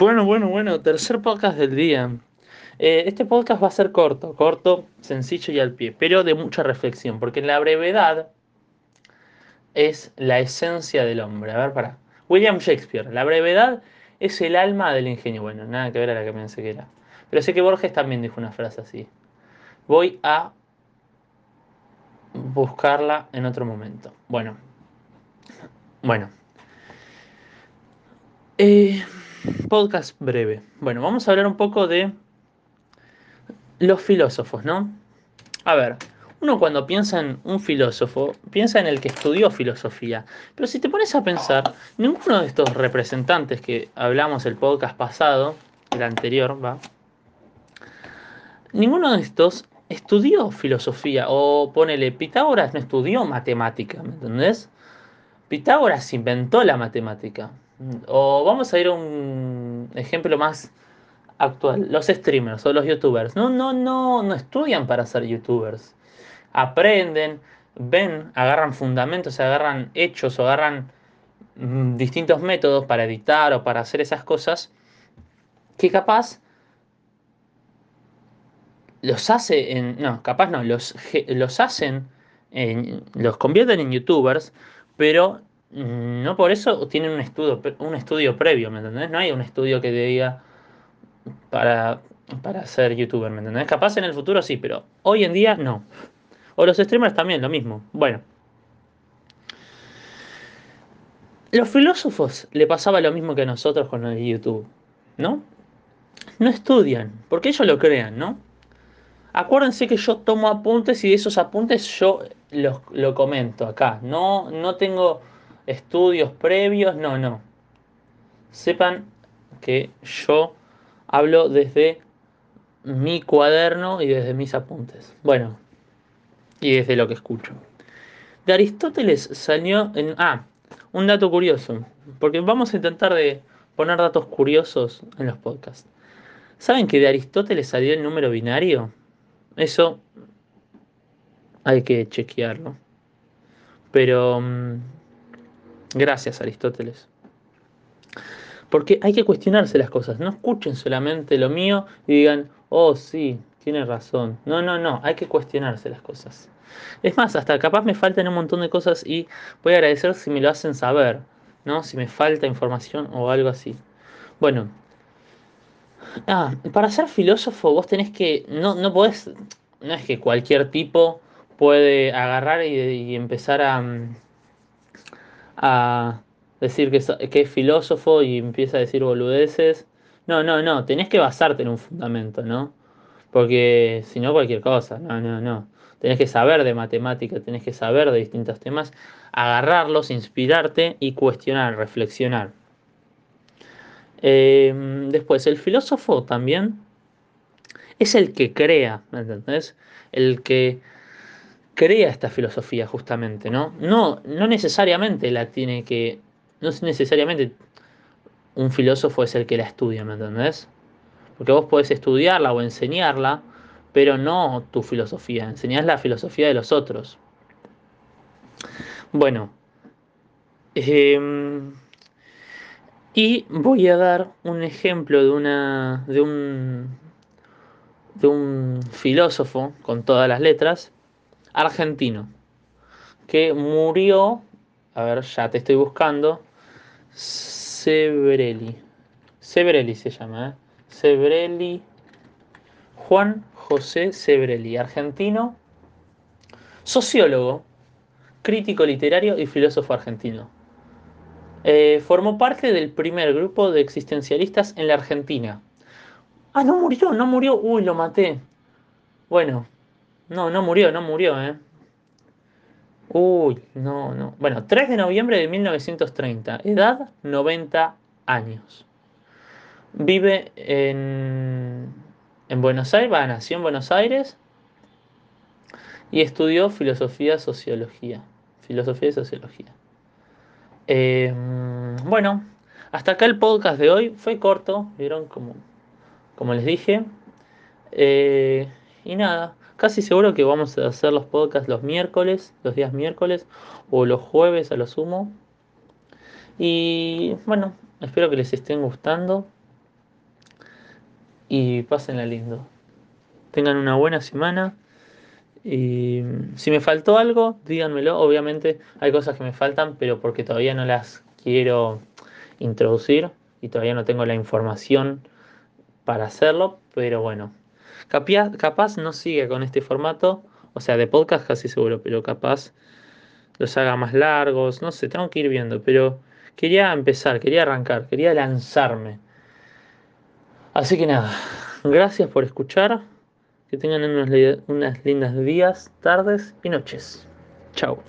Bueno, bueno, bueno, tercer podcast del día. Eh, este podcast va a ser corto, corto, sencillo y al pie, pero de mucha reflexión, porque la brevedad es la esencia del hombre. A ver, para. William Shakespeare, la brevedad es el alma del ingenio. Bueno, nada que ver a la que pensé que era. Pero sé que Borges también dijo una frase así. Voy a buscarla en otro momento. Bueno. Bueno. Eh, podcast breve. Bueno, vamos a hablar un poco de los filósofos, ¿no? A ver, uno cuando piensa en un filósofo, piensa en el que estudió filosofía. Pero si te pones a pensar, ninguno de estos representantes que hablamos el podcast pasado, el anterior, va, ninguno de estos estudió filosofía. O ponele, Pitágoras no estudió matemática, ¿me entendés? Pitágoras inventó la matemática. O vamos a ir a un ejemplo más actual. Los streamers o los youtubers. No, no, no, no estudian para ser youtubers. Aprenden, ven, agarran fundamentos, agarran hechos o agarran mm, distintos métodos para editar o para hacer esas cosas que capaz los hace en. No, capaz no, los, los hacen, en, los convierten en youtubers, pero no por eso tienen un estudio, un estudio previo, ¿me entendés? No hay un estudio que te diga para, para ser youtuber, ¿me entendés? Capaz en el futuro sí, pero hoy en día no. O los streamers también, lo mismo. Bueno. Los filósofos le pasaba lo mismo que a nosotros con el YouTube, ¿no? No estudian, porque ellos lo crean, ¿no? Acuérdense que yo tomo apuntes y de esos apuntes yo los, lo comento acá. No, no tengo estudios previos, no, no. Sepan que yo hablo desde mi cuaderno y desde mis apuntes. Bueno, y desde lo que escucho. De Aristóteles salió en... Ah, un dato curioso, porque vamos a intentar de poner datos curiosos en los podcasts. ¿Saben que de Aristóteles salió el número binario? Eso hay que chequearlo. Pero mm, Gracias, Aristóteles. Porque hay que cuestionarse las cosas. No escuchen solamente lo mío y digan, oh, sí, tiene razón. No, no, no. Hay que cuestionarse las cosas. Es más, hasta capaz me faltan un montón de cosas y voy a agradecer si me lo hacen saber, ¿no? Si me falta información o algo así. Bueno. Ah, para ser filósofo vos tenés que, no, no podés, no es que cualquier tipo puede agarrar y empezar a mm, a decir que es, filósofo y empieza a decir boludeces. No, no, no, tenés que basarte en un fundamento, ¿no? Porque si no, cualquier cosa, no, no, no. Tenés que saber de matemática, tenés que saber de distintos temas, agarrarlos, inspirarte y cuestionar, reflexionar. Em, después, el filósofo también es el que crea, ¿me entendés? El que crea esta filosofía justamente, ¿no? No, no necesariamente la tiene que, no es necesariamente un filósofo es el que la estudia, ¿me entendés? Porque vos podés estudiarla o enseñarla, pero no tu filosofía, enseñás la filosofía de los otros. Bueno, em, y voy a dar un ejemplo de una de un de un filósofo con todas las letras argentino que murió, a ver, ya te estoy buscando, Sebrelli. Sebrelli se llama, ¿eh? Juan José Sebrelli, argentino, sociólogo, crítico literario y filósofo argentino. Eh, formó parte del primer grupo de existencialistas en la Argentina. Ah, no murió, no murió. Uy, lo maté. Bueno, no, no murió, no murió, ¿eh? Uy, no, no. Bueno, 3 de noviembre de 1930, edad 90 años. Vive en, en Buenos Aires, va, nació en Buenos Aires y estudió filosofía, sociología. Filosofía y sociología. Em, bueno, hasta acá el podcast de hoy fue corto, vieron como, como les dije. Eh, y nada, Casi seguro que vamos a hacer los podcasts los miércoles, los días miércoles o los jueves a lo sumo. Y bueno, espero que les estén gustando. y pásenla lindo. Tengan una buena semana. Y si me faltó algo, díganmelo. Obviamente hay cosas que me faltan, pero porque todavía no las quiero introducir y todavía no tengo la información para hacerlo. Pero bueno, capaz, capaz no sigue con este formato. O sea, de podcast casi seguro, pero capaz los haga más largos. No sé, tengo que ir viendo. Pero quería empezar, quería arrancar, quería lanzarme. Así que nada, gracias por escuchar. Que tengan unos, unas lindas días, tardes y noches. Chao.